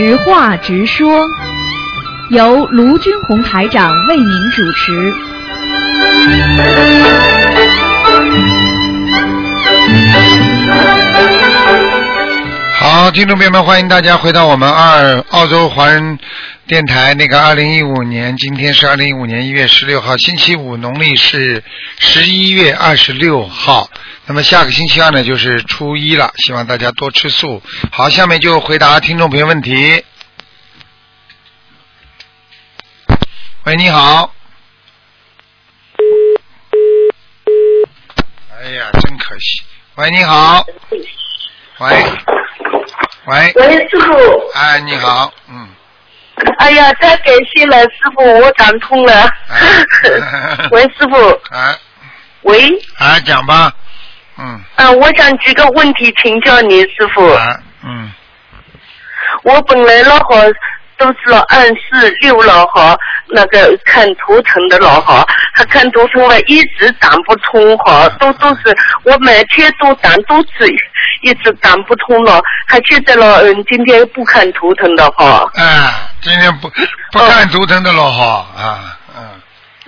实话直说，由卢军红台长为您主持。好，听众朋友们，欢迎大家回到我们二澳洲华人电台。那个二零一五年，今天是二零一五年一月十六号，星期五，农历是十一月二十六号。那么下个星期二呢，就是初一了，希望大家多吃素。好，下面就回答听众朋友问题。喂，你好。哎呀，真可惜。喂，你好。喂。喂。喂，师傅。哎，你好，嗯。哎呀，太感谢了，师傅，我打通了。喂，师傅。啊。喂。啊，讲吧。嗯。啊，我想几个问题请教你，师傅。啊，嗯。我本来老好都是二四六老好，那个看图腾的老好，他看图腾了一直打不通好，都都是我每天都打都是一直打不通了，他现在了嗯今天不看图腾的哈。哎，今天不不看图腾的了哈啊嗯。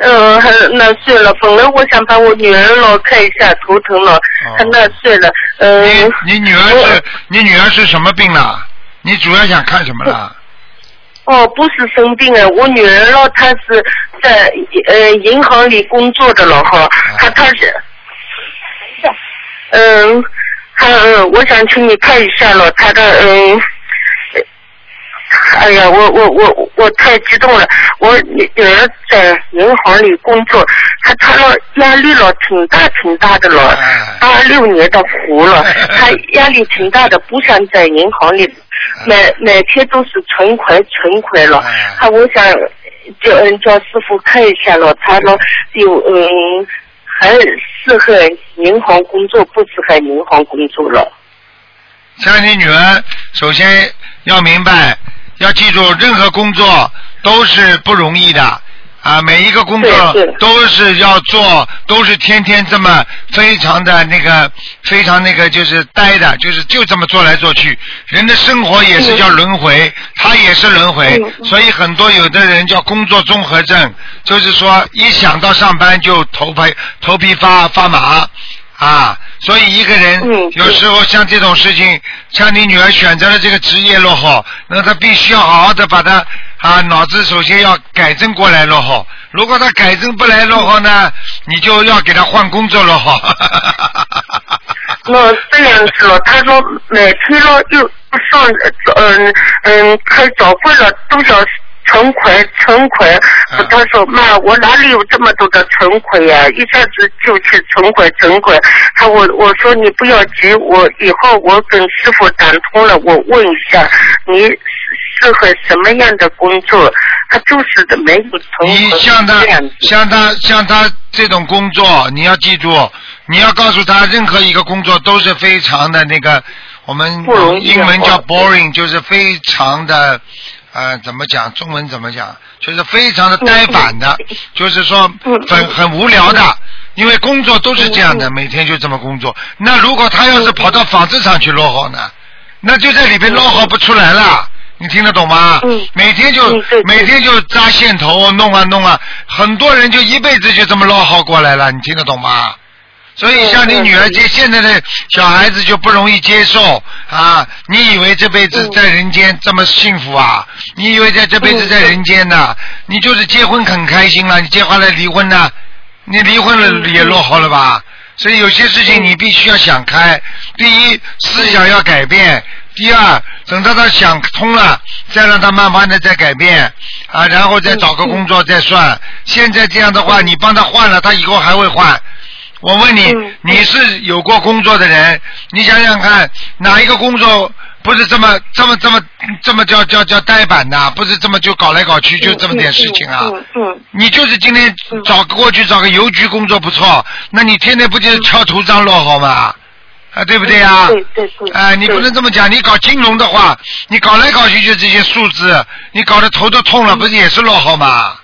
嗯，还那算了。本来我想把我女儿了看一下图腾了，他那算了。嗯。你你女儿是你女儿是什么病了？你主要想看什么了？哦，不是生病啊，我女儿了，她是在呃银行里工作的了哈，她她是，嗯，她嗯，我想请你看一下了，她的嗯。哎呀，我我我我太激动了！我女儿在银行里工作，她她了压力了挺大挺大的了，八六年的虎了，她压力挺大的，不想在银行里，每每天都是存款存款了。她我想叫嗯叫师傅看一下了，她了有嗯还适合银行工作，不适合银行工作了。像你女儿，首先要明白。要记住，任何工作都是不容易的。啊！每一个工作都是要做，都是天天这么非常的那个，非常那个就是呆的，就是就这么做来做去。人的生活也是叫轮回，他也是轮回，所以很多有的人叫工作综合症，就是说一想到上班就头皮头皮发发麻啊。所以一个人有时候像这种事情，像你女儿选择了这个职业落后，那她必须要好好的把她啊脑子首先要改正过来落后。如果她改正不来落后呢，你就要给她换工作落后。那这样子了，他说每天了又上嗯嗯开早会了都要。存款，存款，他说妈，我哪里有这么多的存款呀？一下子就去存款，存款。他我我说你不要急，我以后我跟师傅打通了，我问一下你适合什么样的工作？他就是的没有存款。你像他，像他，像他这种工作，你要记住，你要告诉他，任何一个工作都是非常的那个，我们英文叫 boring，就是非常的。呃，怎么讲？中文怎么讲？就是非常的呆板的，就是说很很无聊的，因为工作都是这样的，每天就这么工作。那如果他要是跑到纺织厂去落后呢？那就在里边落后不出来了。你听得懂吗？每天就每天就扎线头，弄啊弄啊，很多人就一辈子就这么落后过来了。你听得懂吗？所以像你女儿接现在的小孩子就不容易接受啊！你以为这辈子在人间这么幸福啊？你以为在这辈子在人间呢？你就是结婚很开心了，你结婚了离婚呢？你离婚了也落后了吧？所以有些事情你必须要想开。第一，思想要改变；第二，等到他想通了，再让他慢慢的再改变啊，然后再找个工作再算。现在这样的话，你帮他换了，他以后还会换。我问你，你是有过工作的人，你想想看，哪一个工作不是这么这么这么这么叫叫叫呆板的？不是这么就搞来搞去就这么点事情啊？你就是今天找过去找个邮局工作不错，那你天天不就是敲图章落好吗？啊，对不对呀？对对对。哎，你不能这么讲。你搞金融的话，你搞来搞去就这些数字，你搞得头都痛了，不是也是落后吗？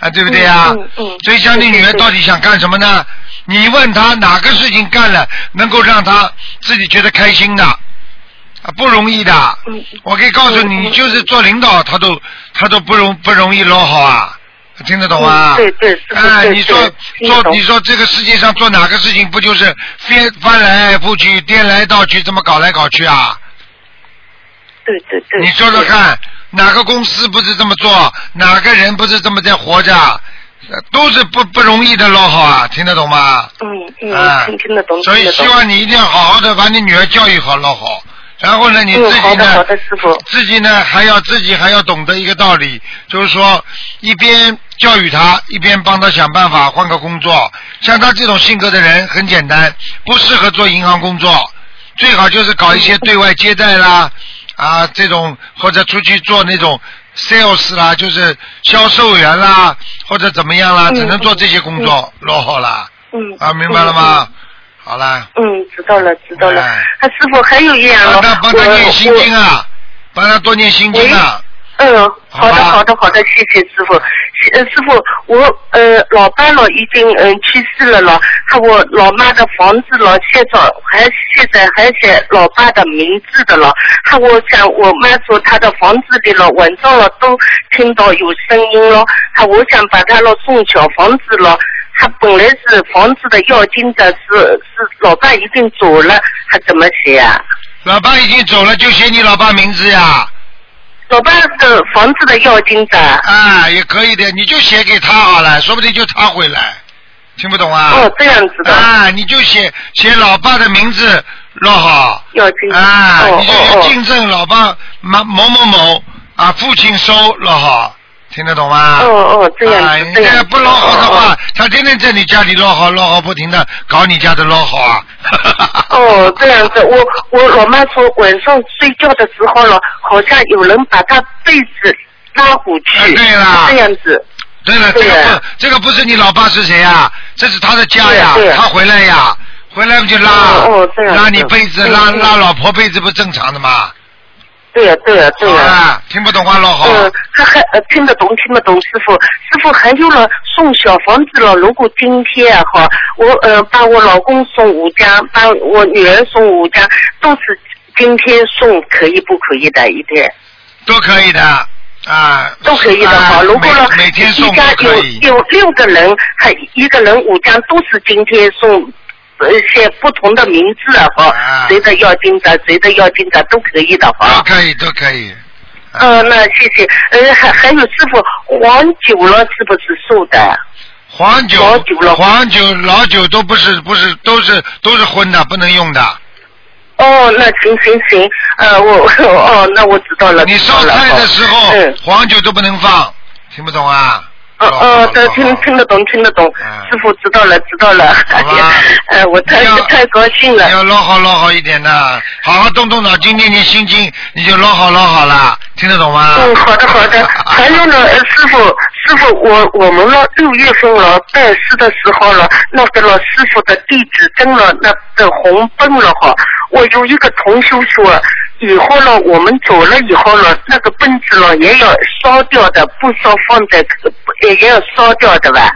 啊，对不对呀？嗯嗯。所以，像你女儿到底想干什么呢？你问他哪个事情干了能够让他自己觉得开心的啊不容易的。嗯我可以告诉你，就是做领导，他都他都不容不容易捞好啊，听得懂啊？嗯对对哎，对你说做你说这个世界上做哪个事情不就是翻翻来覆去、颠来倒去，这么搞来搞去啊？对对对。你说说看，哪个公司不是这么做？哪个人不是这么在活着？呃都是不不容易的捞好啊，听得懂吗？嗯啊嗯，听听得懂，所以。希望你一定要好好的把你女儿教育好捞好，然后呢，你嗯自己呢，自己呢还要自己还要懂得一个道理，就是说一边教育他，一边帮他想办法换个工作。像他这种性格的人，很简单，不适合做银行工作，最好就是搞一些对外接待啦，啊，这种或者出去做那种 sales 啦，就是销售员啦，或者怎么样啦，嗯只能做这些工作，落后啦。嗯。啊，明白了吗？好啦。嗯？嗯，知道了知道了哎。他师傅还有一样帮哦，他帮他我念心经啊，帮他多念心经啊。嗯，好的好的好的，谢谢师傅。呃，师傅，我呃老爸了已经嗯去世了了，他我老妈的房子了，现在还现在还写老爸的名字的了。他我想我妈说他的房子里了，晚上了都听到有声音了，他我想把他了送小房子了。他本来是房子的要金的是是老爸已经走了，他怎么写啊？老爸已经走了，就写你老爸名字呀。老爸的房子的要金子。啊，也可以的，你就写给他好了，说不定就他回来。听不懂啊？哦，这样子的。啊，你就写写老爸的名字落好。要金。啊，哦你就哦哦。要订正老爸某某某某啊，父亲收落好，听得懂吗？哦哦，这样啊，子，你这样不捞好的哦话，他天天在你家里捞好捞好，不停的搞你家的捞好啊。哦，这样子，我我老妈说晚上睡觉的时候了，好像有人把她被子拉回去，啊对啦这样子。对了，这个不，这个不是你老爸是谁呀？这是他的家呀他回来呀，回来不就拉哦哦这样子拉你被子，拉拉老婆被子，不正常的吗？对呀、对呀、对呀、啊，听不懂话老好。嗯，他还呃听得懂听得懂，师傅，师傅还有了送小房子了。如果今天啊哈，我呃把我老公送五家，把我女儿送五家，都是今天送，可以不可以的？一天都可以的啊，都可以的哈。啊如果了每每天送一家有。有六个人，还一个人五家都是今天送。呃，写不同的名字啊，哈啊，谁的要金子，谁的要金子都可以的哈。都可以，都可以。嗯，那谢谢。呃，还还有师傅，黄酒了是不是素的？黄酒老酒了黄酒、老酒都不是，不是，都是都是荤的，不能用的。哦，那行行行，呃，我 哦，那我知道了。你烧菜的时候嗯，，黄酒都不能放，听不懂啊？哦哦，对，听听得懂，听得懂。师傅知道了，知道了。好吧呃，我太太高兴了。要捞好捞好一点的，好好动动脑筋，念念心经，你就捞好捞好了，听得懂吗？嗯，好的好的。还有呢，师傅，师傅，我我们了六月份了拜师的时候了，那个了师傅的地址登了那个红本了哈。我有一个同学说，以后呢我们走了以后呢，那个本子了也要烧掉的，不烧放在也也要烧掉的吧？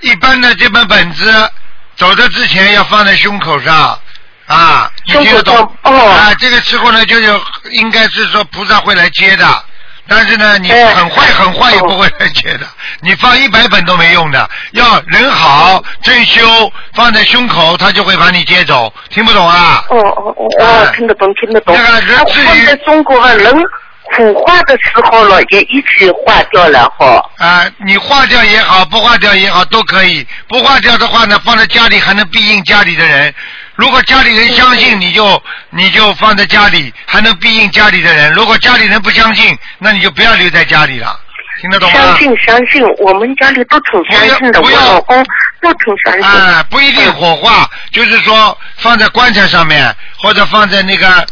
一般的这本本子，走的之前要放在胸口上啊，你听得懂啊，这个时候呢，就有应该是说菩萨会来接的。但是呢，你哎很坏很坏也哦不会来接的，你放一百本都没用的，要人好真修，放在胸口，他就会把你接走，听不懂啊？哦哦哦哎哦，听得懂听得懂。那个人啊至于在中国啊，人腐化的时候了，也一起化掉了哈。啊，你化掉也好，不化掉也好，都可以。不化掉的话呢，放在家里还能庇应家里的人。如果家里人相信，你就你就放在家里，还能庇应家里的人。如果家里人不相信，那你就不要留在家里了。听得懂吗？相信相信，我们家里都挺相信的，我不要老公都挺相信。啊，不一定火化，就是说放在棺材上面，或者放在那个。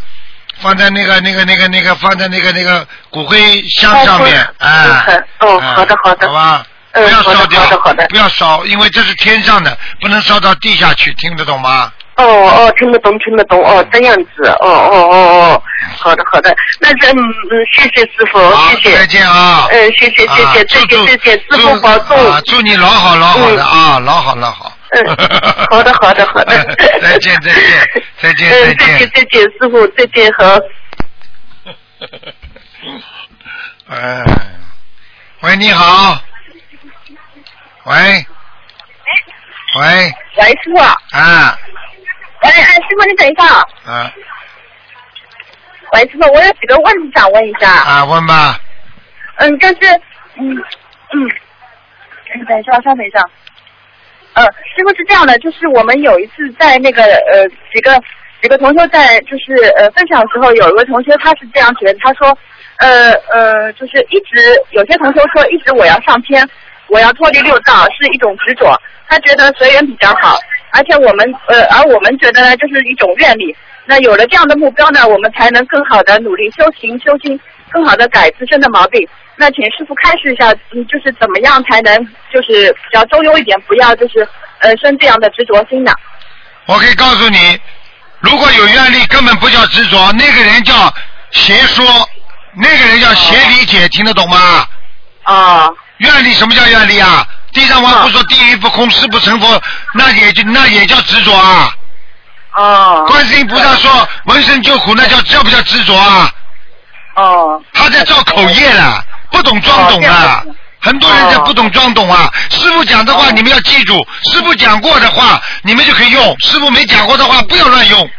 放在那个、那个、那个、那个，放在那个、那个骨灰箱上面，哦哎，哦哎好的好的好吧，不要烧掉好的好的，不要烧，因为这是天上的，不能烧到地下去，听得懂吗？哦哦，听得懂听得懂哦，这样子，哦哦哦哦，好的好的，那这嗯嗯，谢谢师傅，谢谢再。见啊！嗯，谢谢谢谢，啊再见祝再见，师傅保重。啊！祝你老好老好的啊，老好老好。嗯，好的，好的，好的。再见，再见，再见，嗯，再见，再见，师傅，再见，好。哎，喂，你好。喂。喂。喂，师傅。啊。喂，哎，师傅，你等一下。啊。喂，师傅，我有几个问题想问一下。啊，问吧。嗯，就是，嗯嗯，你等一下，稍等一下。呃，师傅是这样的，就是我们有一次在那个呃几个几个同学在就是呃分享的时候，有一个同学他是这样觉得，他说呃呃就是一直有些同学说一直我要上天，我要脱离六道是一种执着，他觉得随缘比较好，而且我们呃而我们觉得呢这是一种愿力，那有了这样的目标呢，我们才能更好的努力修行修心，更好的改自身的毛病。那请师傅开示一下，嗯，就是怎么样才能就是比较中庸一点，不要就是呃生这样的执着心呢？我可以告诉你，如果有愿力，根本不叫执着，那个人叫邪说，那个人叫邪理解，听得懂吗？啊。愿力什么叫愿力啊？地藏王不说地狱不空，誓不成佛，那也就那也叫执着啊。哦。观世音菩萨说闻声救苦，那叫叫不叫执着啊？哦。他在造口业了。不懂装懂啊！很多人在不懂装懂啊！师傅讲的话你们要记住，师傅讲过的话你们就可以用，师傅没讲过的话不要乱用。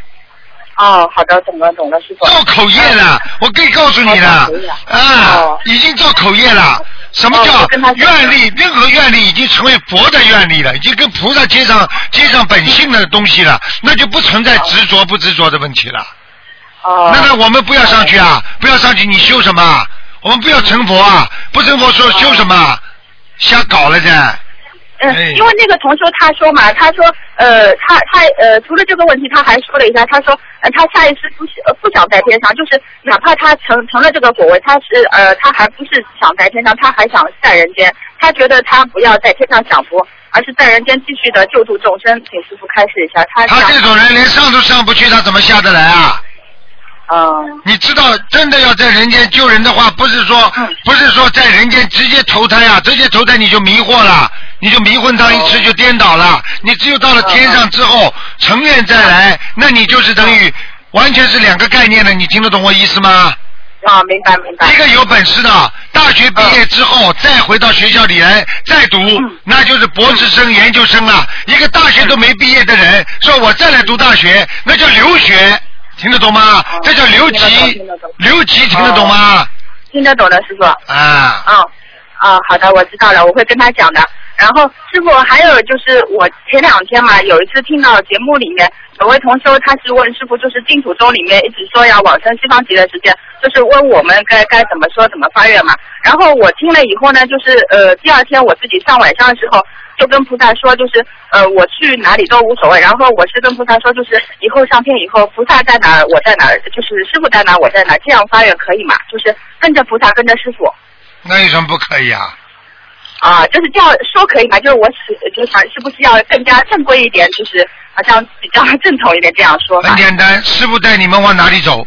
哦，好的，懂了，懂了，师傅。造口业了，我可以告诉你了，啊，已经造口业了。什么叫愿力？任何愿力已经成为佛的愿力了，已经跟菩萨接上接上本性的东西了，那就不存在执着不执着的问题了。哦。那那我们不要上去啊！不要上去，你修什么？我们不要成佛啊！不成佛说修什么？瞎搞了噻。嗯，因为那个同学他说嘛，他说呃，他他呃，除了这个问题，他还说了一下，他说呃，他下一次不想不想在天上，就是哪怕他成成了这个果位，他是呃，他还不是想在天上，他还想在人间。他觉得他不要在天上享福，而是在人间继续的救助众生。请师傅开示一下，他他这种人连上都上不去，他怎么下得来啊？啊！你知道，真的要在人间救人的话，不是说，不是说在人间直接投胎啊，直接投胎你就迷惑了，你就迷魂汤一吃就颠倒了。你只有到了天上之后，成愿再来，那你就是等于完全是两个概念了。你听得懂我意思吗？啊，明白明白。一个有本事的，大学毕业之后再回到学校里来再读，那就是博士生、研究生了。一个大学都没毕业的人，说我再来读大学，那叫留学。听得懂吗？这叫留级，留级听得懂吗？听得懂的师傅。啊。啊啊，好的，我知道了，我会跟他讲的。然后师傅还有就是我前两天嘛，有一次听到节目里面有位同修，他是问师傅，就是净土宗里面一直说要往生西方极乐世界，就是问我们该该怎么说怎么发愿嘛。然后我听了以后呢，就是呃第二天我自己上晚上的时候。就跟菩萨说，就是呃，我去哪里都无所谓。然后我是跟菩萨说，就是以后上天以后，菩萨在哪儿，我在哪儿，就是师傅在哪儿，我在哪儿，这样发愿可以吗？就是跟着菩萨，跟着师傅。那有什么不可以啊？啊，就是这样说可以吗？就是我是就想是不是要更加正规一点，就是好像比较正统一点这样说。很简单，师傅带你们往哪里走？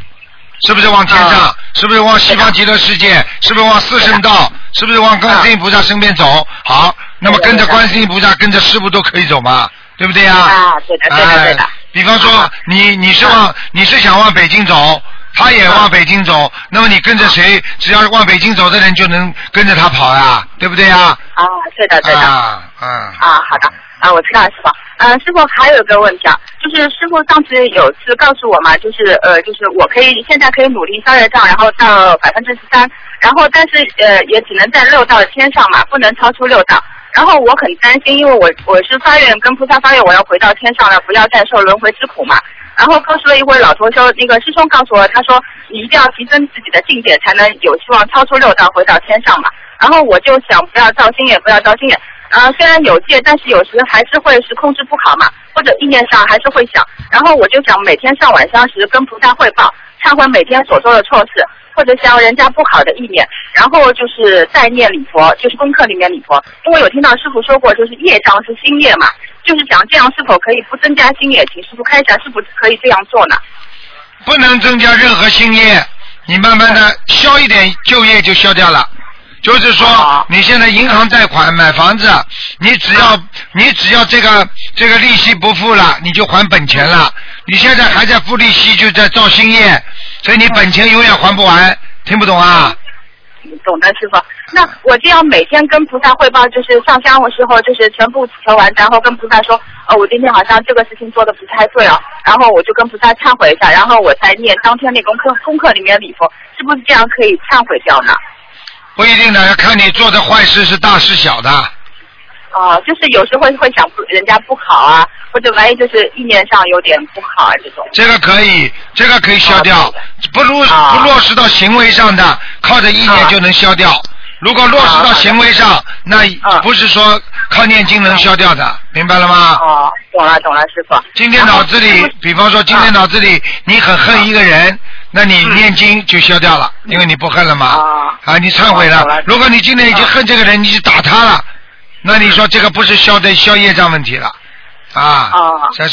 是不是往天上？是不是往西方极乐世界？是不是往四圣道？是不是往观世音菩萨身边走？好。那么跟着观世音菩萨，跟着师傅都可以走嘛，对不对呀？啊，对的，对的，对的。比方说，你你是往你是想往北京走，他也往北京走，那么你跟着谁，只要往北京走的人就能跟着他跑呀，对不对呀？啊，对的，对的。啊，嗯。啊，好的，啊，我知道，师傅。呃，师傅还有一个问题啊，就是师傅上次有次告诉我嘛，就是呃，就是我可以现在可以努力消业障，然后到百分之十三，然后但是呃，也只能在六道天上嘛，不能超出六道。然后我很担心，因为我我是发愿跟菩萨发愿，我要回到天上了，不要再受轮回之苦嘛。然后告诉了一位老同修，那个师兄告诉我，他说你一定要提升自己的境界，才能有希望超出六道回到天上嘛。然后我就想不要造心眼，不要造心眼。啊，虽然有戒，但是有时还是会是控制不好嘛，或者意念上还是会想。然后我就想每天上晚香时跟菩萨汇报，忏悔每天所做的错事。或者想人家不好的意念，然后就是再念礼佛，就是功课里面礼佛。因为有听到师傅说过，就是业障是心业嘛，就是讲这样是否可以不增加心业？请师傅看一下，是否可以这样做呢？不能增加任何心业，你慢慢的消一点旧业就消掉了。就是说你现在银行贷款买房子，你只要你只要这个这个利息不付了，你就还本钱了。你现在还在付利息，就在造新业，所以你本钱永远还不完。听不懂啊？懂的，师傅。那我这样每天跟菩萨汇报，就是上香的时候，就是全部求完，然后跟菩萨说，哦，我今天好像这个事情做的不太对啊，然后我就跟菩萨忏悔一下，然后我再念当天那功课功课里面礼佛，是不是这样可以忏悔掉呢？不一定的，要看你做的坏事是大是小的。啊，就是有时会会想不人家不好啊，或者万一就是意念上有点不好啊这种。这个可以，这个可以消掉，不落不落实到行为上的，靠着意念就能消掉。如果落实到行为上，那不是说靠念经能消掉的，明白了吗？哦，懂了懂了，师傅。今天脑子里，比方说今天脑子里你很恨一个人，那你念经就消掉了，因为你不恨了嘛。啊，你忏悔了。如果你今天已经恨这个人，你去打他了，那你说这个不是消的消业障问题了？啊，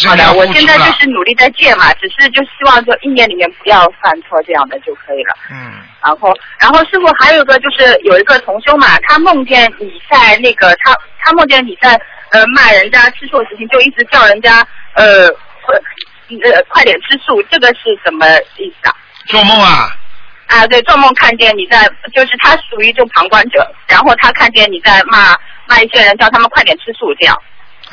好的，我现在就是努力在戒嘛，只是就希望说一年里面不要犯错这样的就可以了。嗯。然后，然后师傅还有一个就是有一个同修嘛，他梦见你在那个他他梦见你在呃骂人家吃素的事情，就一直叫人家呃呃快点吃素，这个是什么意思啊？做梦啊？啊，对，做梦看见你在，就是他属于就旁观者，然后他看见你在骂骂一些人，叫他们快点吃素这样。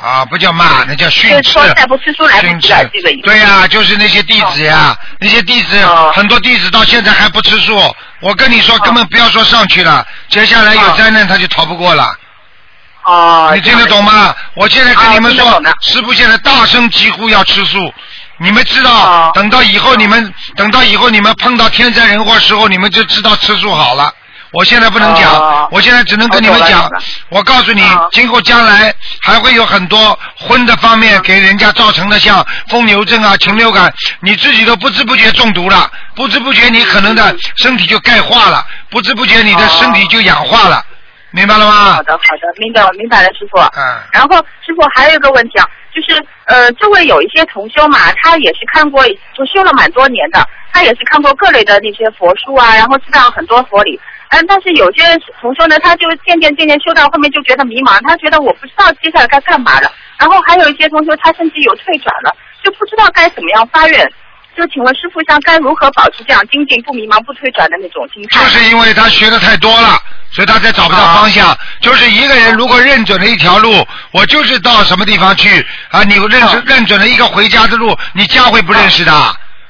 啊，不叫骂，那叫训斥。再不吃书来不及了，这个。对呀，就是那些弟子呀，那些弟子，很多弟子到现在还不吃素。我跟你说，根本不要说上去了，接下来有灾难他就逃不过了。哦。你听得懂吗？我现在跟你们说，师傅现在大声疾呼要吃素，你们知道，等到以后你们，等到以后你们碰到天灾人祸时候，你们就知道吃素好了。我现在不能讲，我现在只能跟你们讲。我告诉你，今后将来还会有很多荤的方面给人家造成的，像疯牛症啊、禽流感，你自己都不知不觉中毒了，不知不觉你可能的身体就钙化了，不知不觉你的身体就氧化了，明白了吗？好的，好的，明白了，明白了，师傅。嗯。然后师傅还有一个问题啊，就是呃，这位有一些同修嘛，他也是看过，就修了蛮多年的，他也是看过各类的那些佛书啊，然后知道很多佛理。嗯，但是有些同学呢，他就渐渐渐渐修到后面就觉得迷茫，他觉得我不知道接下来该干嘛了。然后还有一些同学，他甚至有退转了，就不知道该怎么样发愿。就请问师傅，像该如何保持这样精进、不迷茫、不退转的那种心态？就是因为他学的太多了，所以他才找不到方向。就是一个人如果认准了一条路，我就是到什么地方去啊？你认识认准了一个回家的路，你家会不认识的？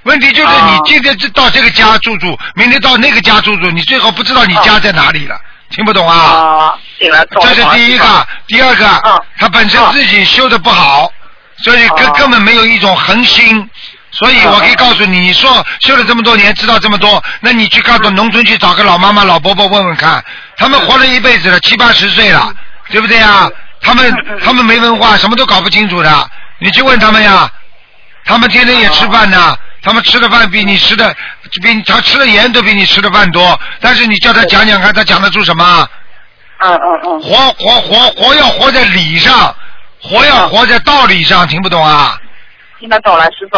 问题就是你今天到这个家住住，明天到那个家住住，你最后不知道你家在哪里了，听不懂啊？啊，这是第一个，第二个，他本身自己修的不好，所以根根本没有一种恒心，所以我可以告诉你，你说修了这么多年，知道这么多，那你去告诉农村去找个老妈妈、老伯伯问问看，他们活了一辈子了，七八十岁了，对不对啊？他们他们没文化，什么都搞不清楚的，你去问他们呀，他们天天也吃饭呢。他们吃的饭比你吃的，比他吃的盐都比你吃的饭多，但是你叫他讲讲看，他讲得出什么？嗯嗯嗯。活活活活要活在理上，活要活在道理上，听不懂啊？听得懂了，师傅。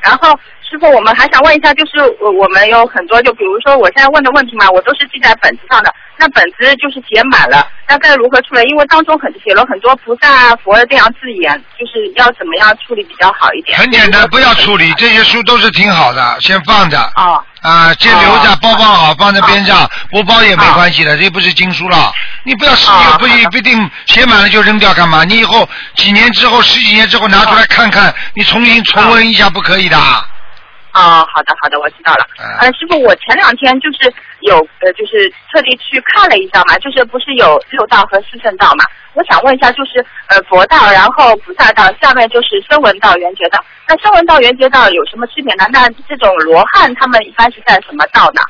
然后师傅，我们还想问一下，就是我们有很多，就比如说我现在问的问题嘛，我都是记在本子上的。那本子就是写满了，那该如何处理？因为当中很写了很多菩萨、佛的这样字眼，就是要怎么样处理比较好一点？很简单，不要处理，这些书都是挺好的，先放着。啊。啊，先留着，包包好，放在边上，不包也没关系的，这不是经书了。你不要使用，不一不一定写满了就扔掉干嘛？你以后几年之后、十几年之后拿出来看看，你重新重温一下不可以的。啊，好的好的，我知道了。呃，师傅，我前两天就是有呃，就是特地去看了一下嘛，就是不是有六道和四圣道嘛？我想问一下，就是呃佛道，然后菩萨道，下面就是声闻道、缘觉道。那声闻道、缘觉道有什么区别呢？那这种罗汉他们一般是在什么道呢？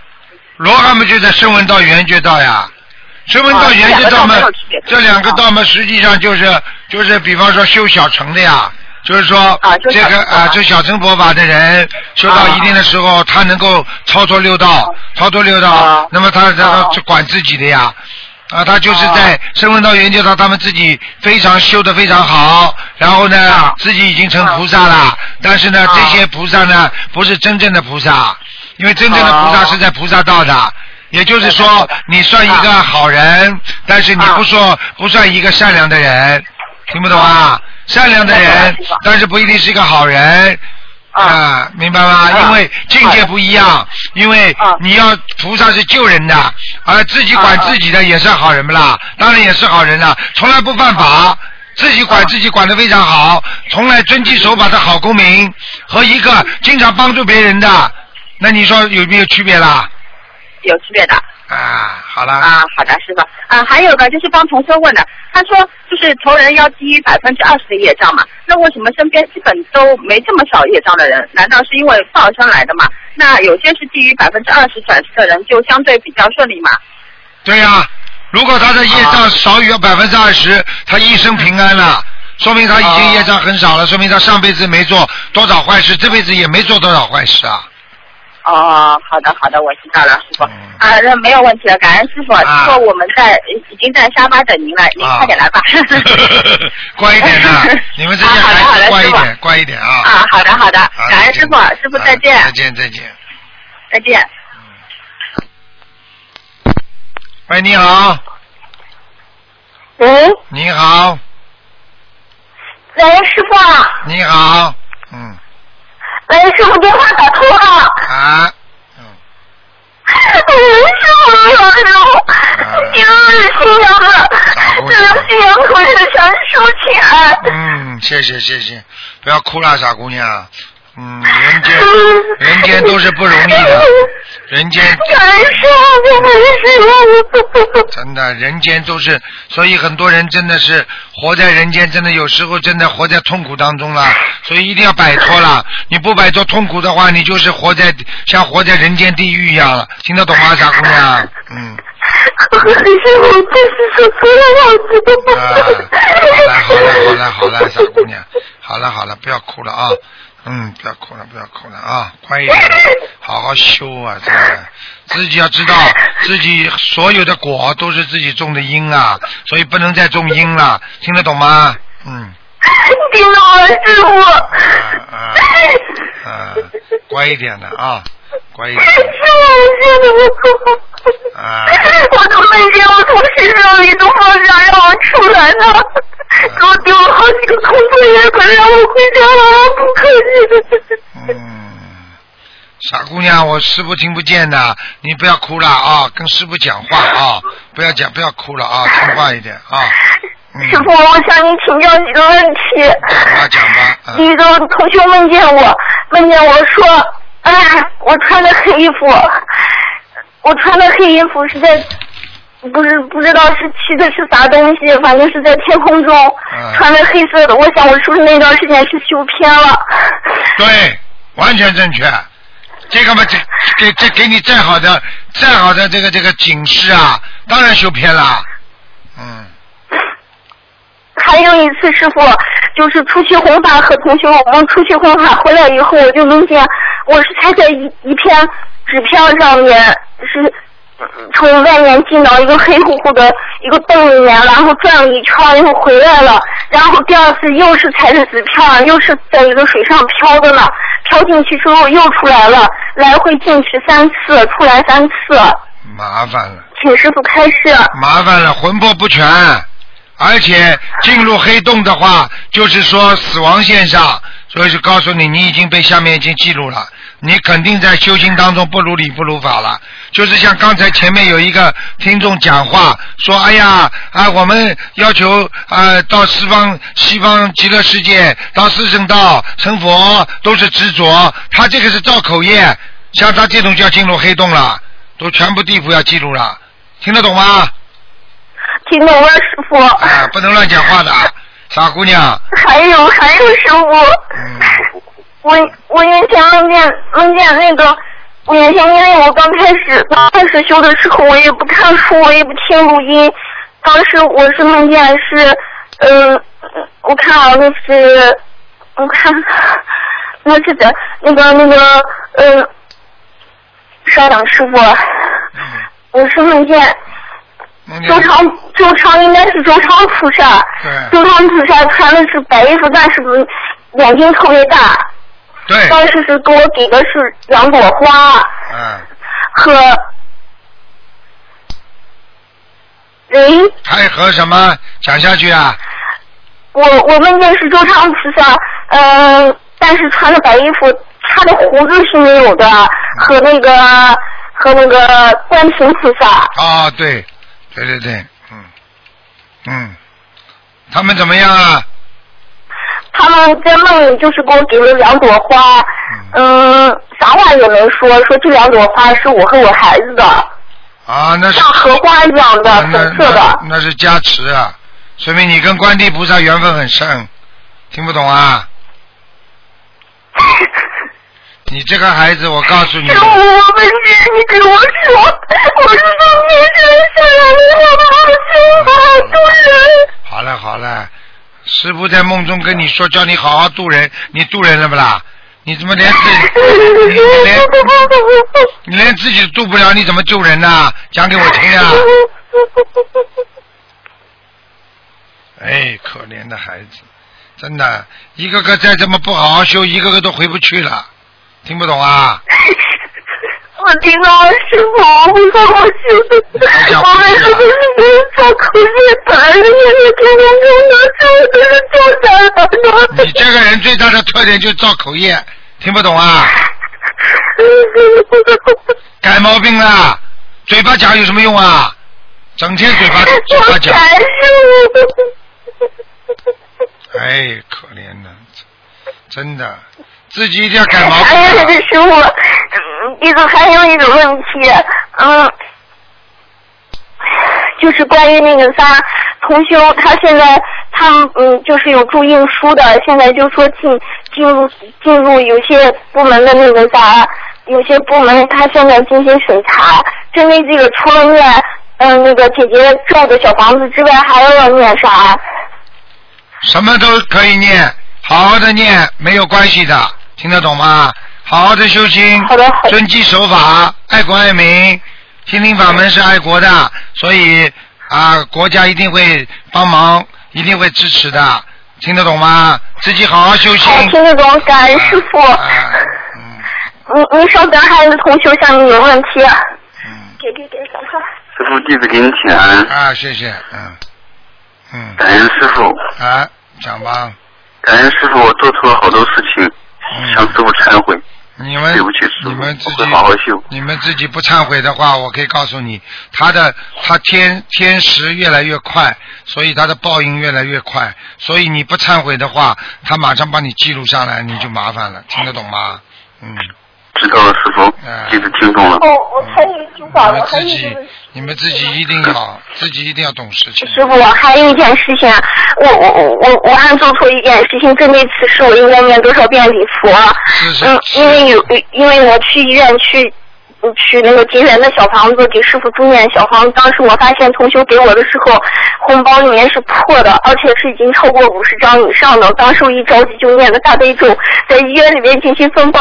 罗汉们就在声闻道、缘觉道呀。声闻道、缘觉道嘛，这两个道嘛，实际上就是就是比方说修小乘的呀。就是说，这个啊，这小乘佛法的人修到一定的时候，他能够超脱六道，超脱六道，那么他他就管自己的呀，啊，他就是在声闻道、缘觉道，他们自己非常修的非常好，然后呢，自己已经成菩萨了，但是呢，这些菩萨呢，不是真正的菩萨，因为真正的菩萨是在菩萨道的，也就是说，你算一个好人，但是你不说不算一个善良的人，听不懂啊？善良的人，但是不一定是一个好人。啊，明白吗？因为境界不一样，因为你要菩萨是救人的，而自己管自己的也是好人不啦？当然也是好人了，从来不犯法，自己管自己管的非常好，从来遵纪守法的好公民，和一个经常帮助别人的，那你说有没有区别啦？有区别的。啊，好了。啊，好的，师傅。啊，还有个就是帮同学问的，他说就是仇人要低于百分之二十的业障嘛，那为什么身边基本都没这么少业障的人？难道是因为报生来的吗？那有些是低于百分之二十转世的人就相对比较顺利嘛？对呀，如果他的业障少于百分之二十，他一生平安了，说明他已经业障很少了，说明他上辈子没做多少坏事，这辈子也没做多少坏事啊。哦，好的好的，我知道了，师傅啊，那没有问题了，感恩师傅，师傅我们在已经在沙发等您了，您快点来吧。乖一点啊，你们这些孩子乖一点，乖一点啊。啊，好的好的，感恩师傅，师傅再见。再见再见。再见。喂，你好。喂。你好。喂，师傅。你好，嗯。喂，师傅电话打通了。啊，嗯。师傅你好，师傅，今日新娘子，这个新娘子向师傅请安。嗯，谢谢谢谢，不要哭了，傻姑娘。嗯，人间人间都是不容易的，人间。真的，人间都是，所以很多人真的是活在人间，真的有时候真的活在痛苦当中了，所以一定要摆脱了。你不摆脱痛苦的话，你就是活在像活在人间地狱一样了。听得懂吗，傻姑娘？嗯。可是我就是说错了，好了好了好了好了，傻姑娘，好了好了，不要哭了啊。嗯，不要哭了，不要哭了啊！快一点，好好修啊！真的，自己要知道，自己所有的果都是自己种的因啊，所以不能再种因了，听得懂吗？嗯。听到了，师傅。啊啊 啊！乖一点的啊，乖一点。师傅，现在我哭。啊。我都没见我从身上里都放下让我出来了。给我丢了好几个空作业，本让我回家了，不可以。嗯，傻姑娘，我师傅听不见的，你不要哭了啊，跟师傅讲话啊，不要讲，不要哭了啊，听话一点啊。师傅，我向你请教几个问题。啊，讲吧。第一个同学梦见我，梦见我说，哎，我穿的黑衣服，我穿的黑衣服是在。不是不知道是骑的是啥东西，反正是在天空中穿的黑色的。我想我是不是那段时间是修偏了？对，完全正确。这个嘛，这给这给你再好的再好的这个这个警示啊，当然修偏了。嗯。还有一次，师傅就是出去弘法和同学我们出去弘法回来以后，我就梦见我是踩在一一片纸片上面是。从外面进到一个黑乎乎的一个洞里面，然后转了一圈又回来了，然后第二次又是踩着纸片，又是在一个水上漂的呢，漂进去之后又出来了，来回进去三次，出来三次。麻烦了。请师傅开示。麻烦了，魂魄不全，而且进入黑洞的话，就是说死亡线上，所以就告诉你，你已经被下面已经记录了。你肯定在修行当中不如理不如法了，就是像刚才前面有一个听众讲话说：“哎呀啊，我们要求啊到西方西方极乐世界，到四圣道成佛都是执着，他这个是造口业，像他这种就要进入黑洞了，都全部地府要记录了，听得懂吗？”听懂了，师傅。啊，不能乱讲话的，傻姑娘。还有还有，师傅。嗯。我我以前梦见梦见那个，我以前因为我刚开始刚开始修的时候，我也不看书，我也不听录音。当时我是梦见是，嗯，我看啊，那是，我看，那是在那个那个，嗯，稍等，师傅，我是梦见周长周长应该是周长菩萨，周长菩萨穿的是白衣服，但是眼睛特别大。对，当时是给我给的是两朵花，嗯，和喂。还和什么？讲下去啊。我我梦见是周昌菩萨，嗯，但是穿的白衣服，他的胡子是没有的，和那个和那个观世菩萨。啊，对，对对对，嗯嗯，他们怎么样啊？他们在梦里就是给我给了两朵花，嗯，啥话也没说，说这两朵花是我和我孩子的。啊，那是像荷花一样的粉色的。那是加持啊，说明你跟观地菩萨缘分很深，听不懂啊？你这个孩子，我告诉你。我问你，你给我说，我是从天上下来的，我好心好多人。好了好了，师傅在梦中跟你说，叫你好好度人，你度人了不啦？你怎么连自己，你连 你连自己都渡不了，你怎么救人呢？讲给我听啊！哎，可怜的孩子，真的，一个个再这么不好好修，一个个都回不去了，听不懂啊？我听到了，师傅，我不说我修，我们是？你这个人最大的特点就是造口业。听不懂啊？改毛病了，嘴巴讲有什么用啊？整天嘴巴嘴巴讲。哎，可怜的，真的，自己一定要改毛病。还有师傅，一个还有一个问题，嗯，就是关于那个啥，同修他现在。他嗯，就是有注印书的，现在就说进进入进入有些部门的那个啥，有些部门他现在进行审查。针对这个，除了念嗯那个姐姐咒的小房子之外，还要念啥？什么都可以念，好好的念，没有关系的，听得懂吗？好好的修心，好的好，遵纪守法，爱国爱民，心灵法门是爱国的，所以啊，国家一定会帮忙。一定会支持的，听得懂吗？自己好好修行。好，听得懂，感恩师傅。嗯。你你稍等，还有同学向你有问题。嗯。给给给，赶快。师傅，弟子给你请安。啊，谢谢，嗯。嗯。感恩师傅。啊，讲吧。感恩师傅，我做错了好多事情，向师傅忏悔。你们对不起，你们自己好好修。你们自己不忏悔的话，我可以告诉你，他的他天天时越来越快，所以他的报应越来越快。所以你不忏悔的话，他马上把你记录下来，你就麻烦了。听得懂吗？嗯。知道了，师傅，弟子听懂了。哦，我还有一句话，我还有一你们自己一定要，自己一定要懂事情。师傅，还有一件事情，我我我我我还做错一件事情，针对此事，我应该念多少遍礼佛？嗯，因为有，因为我去医院去。去那个结缘的小房子给师傅住念小房子，当时我发现同修给我的时候，红包里面是破的，而且是已经超过五十张以上的。当时我一着急就念了大悲咒，在医院里面进行分包，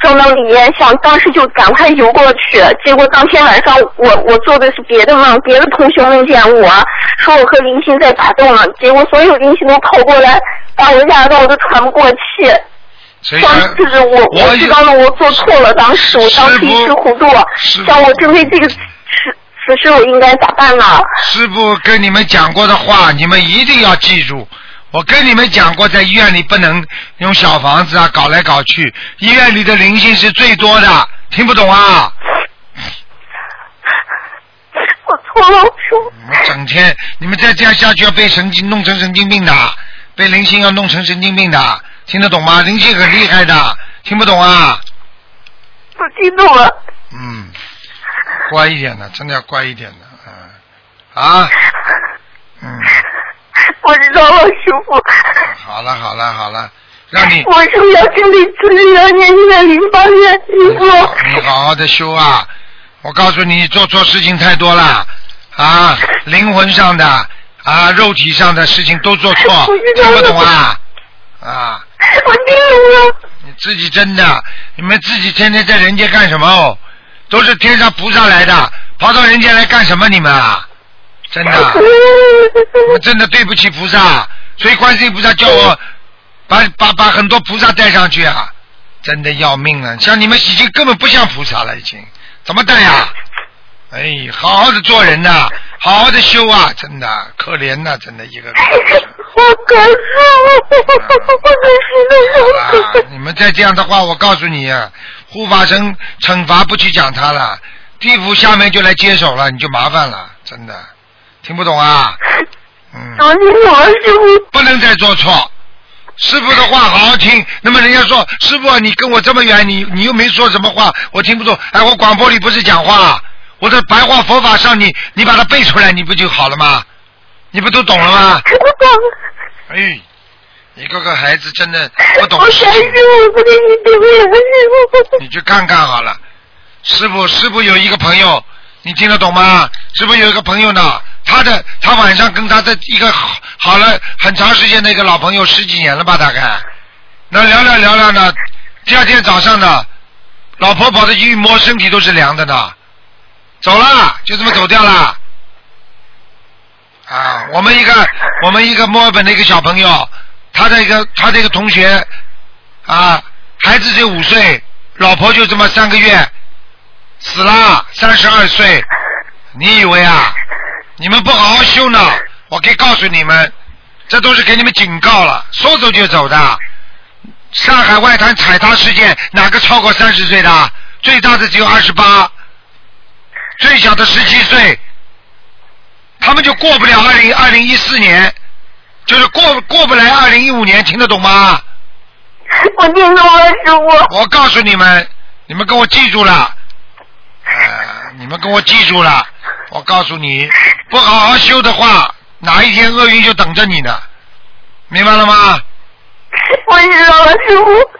装到里面，想当时就赶快游过去。结果当天晚上我我做的是别的梦，别的同学梦见我说我和林星在打斗了，结果所有林星都跑过来，把我吓得我都喘不过气。当就是我，我知道了，我做错了。当时我当时一时糊涂，像我针对这个此此事，我应该咋办呢？师傅跟你们讲过的话，你们一定要记住。我跟你们讲过，在医院里不能用小房子啊，搞来搞去。医院里的灵性是最多的，听不懂啊？我错了，叔。你们整天，你们再这样下去，要被神经弄成神经病的，被灵性要弄成神经病的。听得懂吗？灵性很厉害的，听不懂啊？我听懂了。嗯，乖一点的，真的要乖一点的，嗯啊，嗯。我知道了，师傅。好了好了好了，让你。我是要经历自己要念一百零八年，师傅？你好好的修啊！我告诉你，做错事情太多了啊，灵魂上的啊，肉体上的事情都做错，听不懂啊？啊。我自己真的，你们自己天天在人间干什么哦？都是天上菩萨来的，跑到人间来干什么？你们啊，真的，我真的对不起菩萨，所以观世音菩萨叫我把把把很多菩萨带上去啊，真的要命了。像你们已经根本不像菩萨了，已经怎么带呀？哎，好好的做人呐，好好的修啊，真的可怜呐，真的一个个。我可是我，我真是的。你们再这样的话，我告诉你啊，护法神惩罚不去讲他了，地府下面就来接手了，你就麻烦了，真的。听不懂啊？嗯。我听懂了，师傅。不能再做错，师傅的话好好听。那么人家说，师傅你跟我这么远，你你又没说什么话，我听不懂。哎，我广播里不是讲话。我在白话佛法上，你你把它背出来，你不就好了吗？你不都懂了吗？我懂。哎，一个个孩子真的不懂事情。我不给你丢脸，师傅。你去看看好了，师傅，师傅有一个朋友，你听得懂吗？师傅有一个朋友呢，他的他晚上跟他的一个好好了很长时间的一个老朋友，十几年了吧，大概。那聊聊聊聊呢，第二天早上呢，老婆跑的一摸，身体都是凉的呢。走了，就这么走掉了。啊，我们一个我们一个墨尔本的一个小朋友，他的一个他的一个同学，啊，孩子只有五岁，老婆就这么三个月，死了，三十二岁。你以为啊？你们不好好修呢？我可以告诉你们，这都是给你们警告了，说走就走的。上海外滩踩踏事件，哪个超过三十岁的？最大的只有二十八。最小的十七岁，他们就过不了二零二零一四年，就是过过不来二零一五年，听得懂吗？我听懂了，师傅。我告诉你们，你们跟我记住了，呃，你们跟我记住了。我告诉你，不好好修的话，哪一天厄运就等着你呢，明白了吗？我知道了，师傅。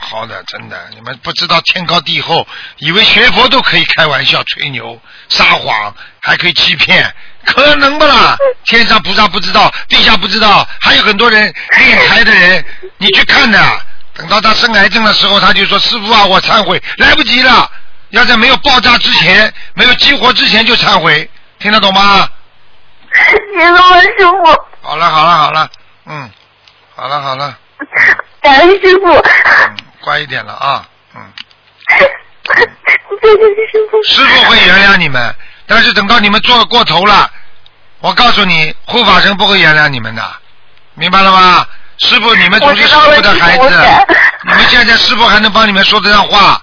好的，真的，你们不知道天高地厚，以为学佛都可以开玩笑、吹牛、撒谎，还可以欺骗，可能不啦？天上菩萨不知道，地下不知道，还有很多人敛财的人，你去看的。等到他生癌症的时候，他就说：“师傅啊，我忏悔，来不及了，要在没有爆炸之前、没有激活之前就忏悔。”听得懂吗？听懂了，师傅。好了，好了，好了，嗯，好了，好了。感恩师傅。嗯乖一点了啊，嗯。师傅。师傅会原谅你们，但是等到你们做过头了，我告诉你，护法神不会原谅你们的，明白了吗？师傅，你们都是师傅的孩子，你们现在师傅还能帮你们说得上话，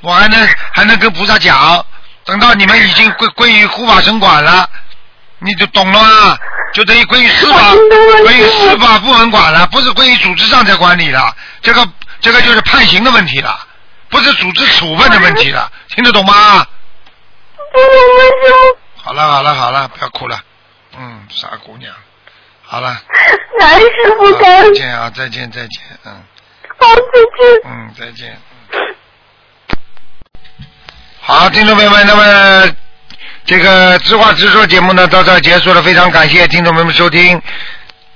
我还能还能跟菩萨讲，等到你们已经归归于护法神管了，你就懂了吗？就等于归于司法归于司法部门管了，不是归于组织上在管理了，这个。这个就是判刑的问题了，不是组织处分的问题了，听得懂吗？好了好了好了，不要哭了，嗯，傻姑娘，好了。来，师傅再见啊，再见再见，嗯。好，再见。嗯，再见。好，听众朋友们，那么这个知话直说节目呢到这结束了，非常感谢听众朋友们收听。